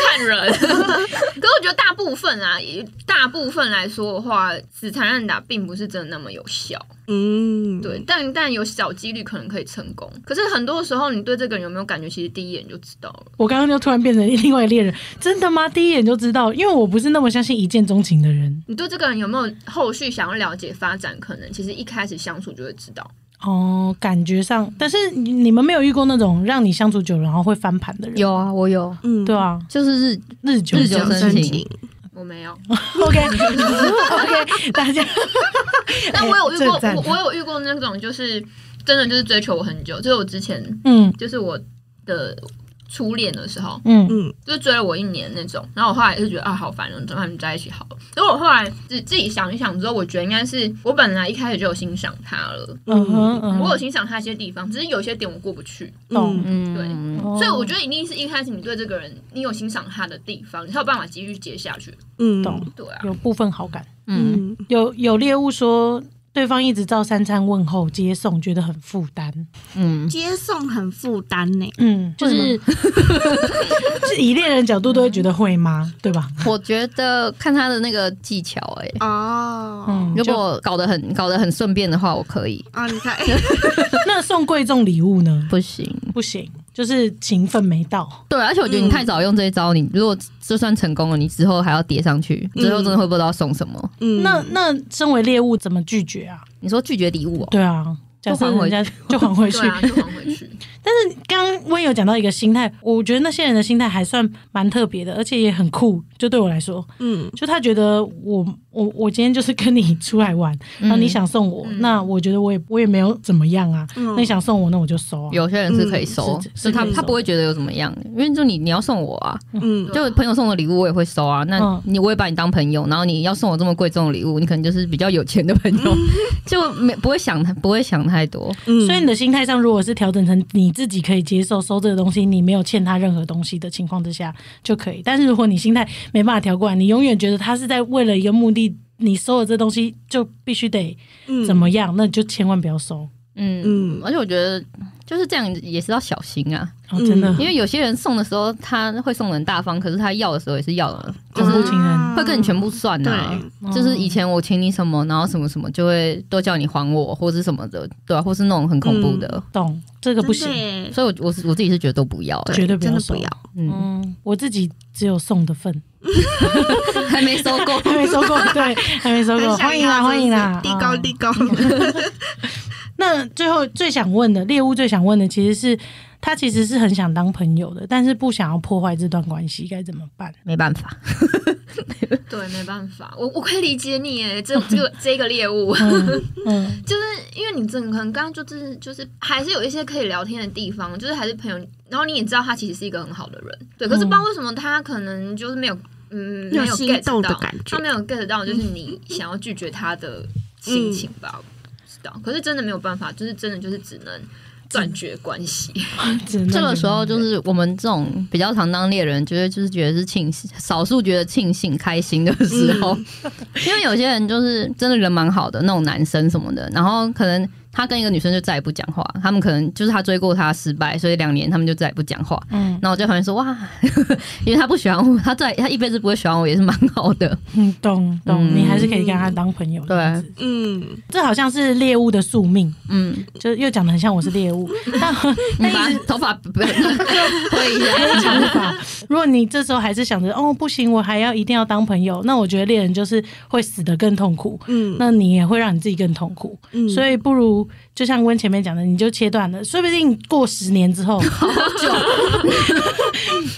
看人，[LAUGHS] 可是我觉得大部分啊，以大部分来说的话，死缠烂打并不是真的那么有效。嗯，对，但但有小几率可能可以成功。可是很多时候，你对这个人有没有感觉，其实第一眼就知道了。我刚刚就突然变成另外一个人，真的吗？第一眼就知道，因为我不是那么相信一见钟情的人。你对这个人有没有后续想要了解发展可能，其实一开始相处就会知道。哦，感觉上，但是你你们没有遇过那种让你相处久了然后会翻盘的人，有啊，我有，嗯，对啊，就是日日久日久生生情。情，我没有，[LAUGHS] OK。OK，大家，[LAUGHS] 但我有遇过，我我有遇过那种就是真的就是追求我很久，就是我之前嗯。就是我的初恋的时候，嗯。嗯就是追了我一年那种，然后我后来就觉得啊好烦哦，跟他们在一起好了。所以我后来自自己想一想之后，我觉得应该是我本来一开始就有欣赏他了，嗯哼嗯，我有欣赏他一些地方，只是有些点我过不去。嗯，嗯，对。哦所以我觉得一定是一开始你对这个人，你有欣赏他的地方，你才有办法继续接下去。嗯，懂。对啊，有部分好感。嗯，嗯，有有猎物说，对方一直照三餐问候接送，觉得很负担。嗯，接送很负担呢，嗯，就是 [LAUGHS] 是以恋人角度都会觉得会吗？对吧？我觉得看他的那个技巧、欸，哎，哦，嗯，如果搞得很搞得很顺便的话，我可以，啊，你看，[LAUGHS] 那送贵重礼物呢？不行。不行，就是情分没到。对，而且我觉得你太早用这一招，你如果就算成功了，你之后还要叠上去，之后真的会不知道送什么。嗯，那那身为猎物怎么拒绝啊？你说拒绝礼物、哦，对啊，就还回人家 [LAUGHS] 就还回去 [LAUGHS] 对。啊，就还回去。[LAUGHS] 但是刚刚温有讲到一个心态，我觉得那些人的心态还算蛮特别的，而且也很酷。就对我来说，嗯就他觉得我我我今天就是跟你出来玩，然后你想送我，嗯那我觉得我也我也没有怎么样啊。嗯那你想送我，那我就收啊。有些人是可以收，嗯是是他可以收他不会觉得有怎么样，因为就你你要送我啊，嗯就朋友送的礼物我也会收啊。那嗯你我也把你当朋友，然后你要送我这么贵重的礼物，你可能就是比较有钱的朋友，[LAUGHS] 就没不会想他不会想太多。嗯，所以你的心态上，如果是调整成你自己可以接受收这个东西，你没有欠他任何东西的情况之下就可以。但是如果你心态没办法调过来，你永远觉得他是在为了一个目的，你收了这东西就必须得嗯怎么样，那你就千万不要收。嗯嗯而且我觉得就是这样也是要小心啊，哦，真的，嗯。因为有些人送的时候他会送的很大方，可是他要的时候也是要的，就是会跟你全部算啊。对，就是以前我请你什么，然后什么什么就会都叫你还我，或是什么的，对啊，或是那种很恐怖的，懂。这个不行。所以我我是我自己是觉得都不要、对绝对不要。真的不要，嗯，嗯，我自己只有送的份，[LAUGHS] 还没收过，[LAUGHS] 还没收过，对，还没收过，很想欢迎啦，要欢迎啦，地高啊地高，[LAUGHS] 那最后最想问的猎物最想问的，其实是他其实是很想当朋友的，但是不想要破坏这段关系，该怎么办？没办法，[LAUGHS] 对，没办法，我我可以理解你 [LAUGHS] 哎，这这个这个猎物，嗯嗯。[LAUGHS] 就是因为你真的可能刚刚就是就是还是有一些可以聊天的地方，就是还是朋友，然后你也知道他其实是一个很好的人，对，可是不知道为什么他可能就是没有嗯没有 get 到，他没有 get 到就是你想要拒绝他的心情吧，道，可是真的没有办法，就是真的就是只能断绝关系，[LAUGHS] 这个时候就是我们这种比较常当猎人，觉得就是觉得是庆幸，少数觉得庆幸开心的时候，[LAUGHS] 因为有些人就是真的人蛮好的那种男生什么的，然后可能他跟一个女生就再也不讲话，他们可能就是他追过她失败，所以两年他们就再也不讲话。嗯然后我就发现说哇，[LAUGHS] 因为他不喜欢我，他再他一辈子不会喜欢我，也是蛮好的。嗯，懂懂，嗯你还是可以跟他当朋友。对嗯，这好像是猎物的宿命，嗯，就又讲的很像我是猎物，[LAUGHS] 但你把但一直头发不要 [LAUGHS] 推一下，长发。如果你这时候还是想着哦不行，我还要一定要当朋友，那我觉得猎人就是会死得更痛苦。嗯那你也会让你自己更痛苦，嗯所以不如就像温前面讲的，你就切断了，说不定过十年之后，好久，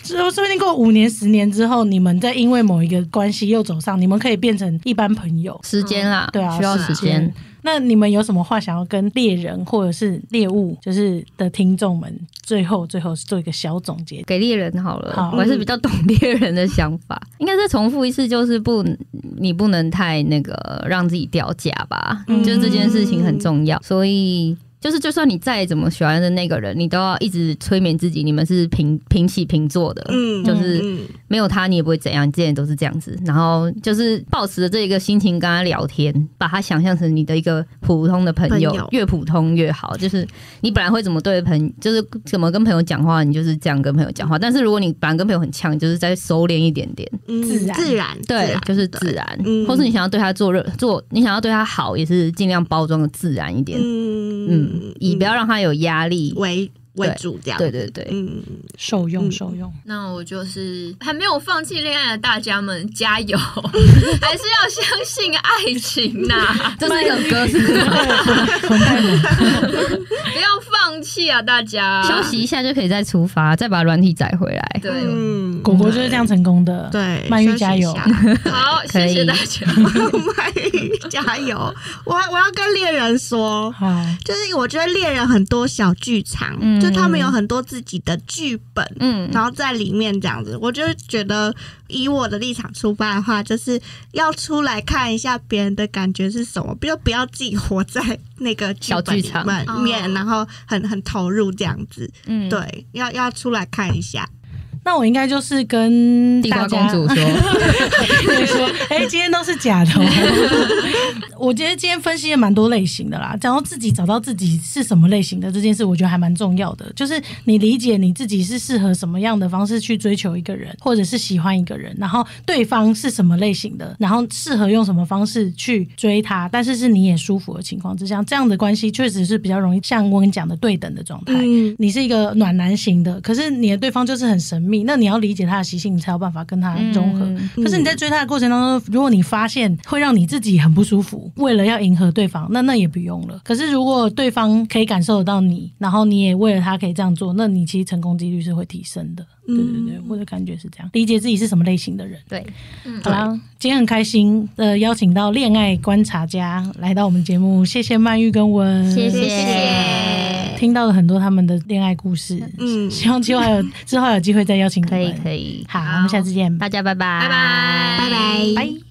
说说不定过五年、十年之后，你们再因为某一个关系又走上，你们可以变成一般朋友。时间啦，对啊，需要时间。。那你们有什么话想要跟猎人或者是猎物，就是的听众们，最后最后做一个小总结？给猎人好了，好我还是比较懂猎人的想法。应该再重复一次，就是不，你不能太那个让自己掉价吧，嗯就是这件事情很重要。所以就是，就算你再怎么喜欢的那个人，你都要一直催眠自己，你们是平平起平坐的，嗯就是嗯没有他你也不会怎样，之前都是这样子。然后就是保持着这一个心情跟他聊天，把他想象成你的一个普通的朋友，朋友越普通越好。就是你本来会怎么对朋，就是怎么跟朋友讲话，你就是这样跟朋友讲话。但是如果你本来跟朋友很呛，就是再收敛一点点，嗯自然自然对，就是自然。嗯或是你想要对他做热做，你想要对他好，也是尽量包装的自然一点。嗯嗯，以不要让他有压力。为为主这样。对对对，嗯，受用嗯受用，那我就是还没有放弃恋爱的大家们，加油！[LAUGHS] 还是要相信爱情呐、[LAUGHS] 这是一首歌，是不要放弃啊，大家！休息一下就可以再出发，再把软体载回来。对，嗯果果就是这样成功的。对，曼玉加油 [LAUGHS] 好，谢谢大家。曼玉加油！我我要跟猎人说，好，就是我觉得猎人很多小剧场，嗯就他们有很多自己的剧本，嗯，然后在里面这样子，我就觉得以我的立场出发的话，就是要出来看一下别人的感觉是什么，不要不要自己活在那个剧本里小剧场。面，哦然后很很投入这样子。嗯，对，要要出来看一下。那我应该就是跟地瓜大家公主说，对 [LAUGHS] 说，哎、今天都是假的、哦。[LAUGHS] 我觉得今天分析了蛮多类型的啦，然后自己找到自己是什么类型的这件事，我觉得还蛮重要的。就是你理解你自己是适合什么样的方式去追求一个人，或者是喜欢一个人，然后对方是什么类型的，然后适合用什么方式去追他，但是是你也舒服的情况之下，这样的关系确实是比较容易像我跟你讲的对等的状态。嗯你是一个暖男型的，可是你的对方就是很神秘，那你要理解他的习性，你才有办法跟他融合。嗯可是你在追他的过程当中，如果你发现会让你自己很不舒服，为了要迎合对方，那那也不用了。可是如果对方可以感受得到你，然后你也为了他可以这样做，那你其实成功几率是会提升的。对对对，我的感觉是这样，理解自己是什么类型的人。对，好啦，今天很开心的邀请到恋爱观察家来到我们节目，谢谢曼玉跟文，谢谢谢，听到了很多他们的恋爱故事。嗯希望之后还有之后有机会再邀请你可以。可以，好，我们下次见，大家拜拜，拜拜，拜拜。拜。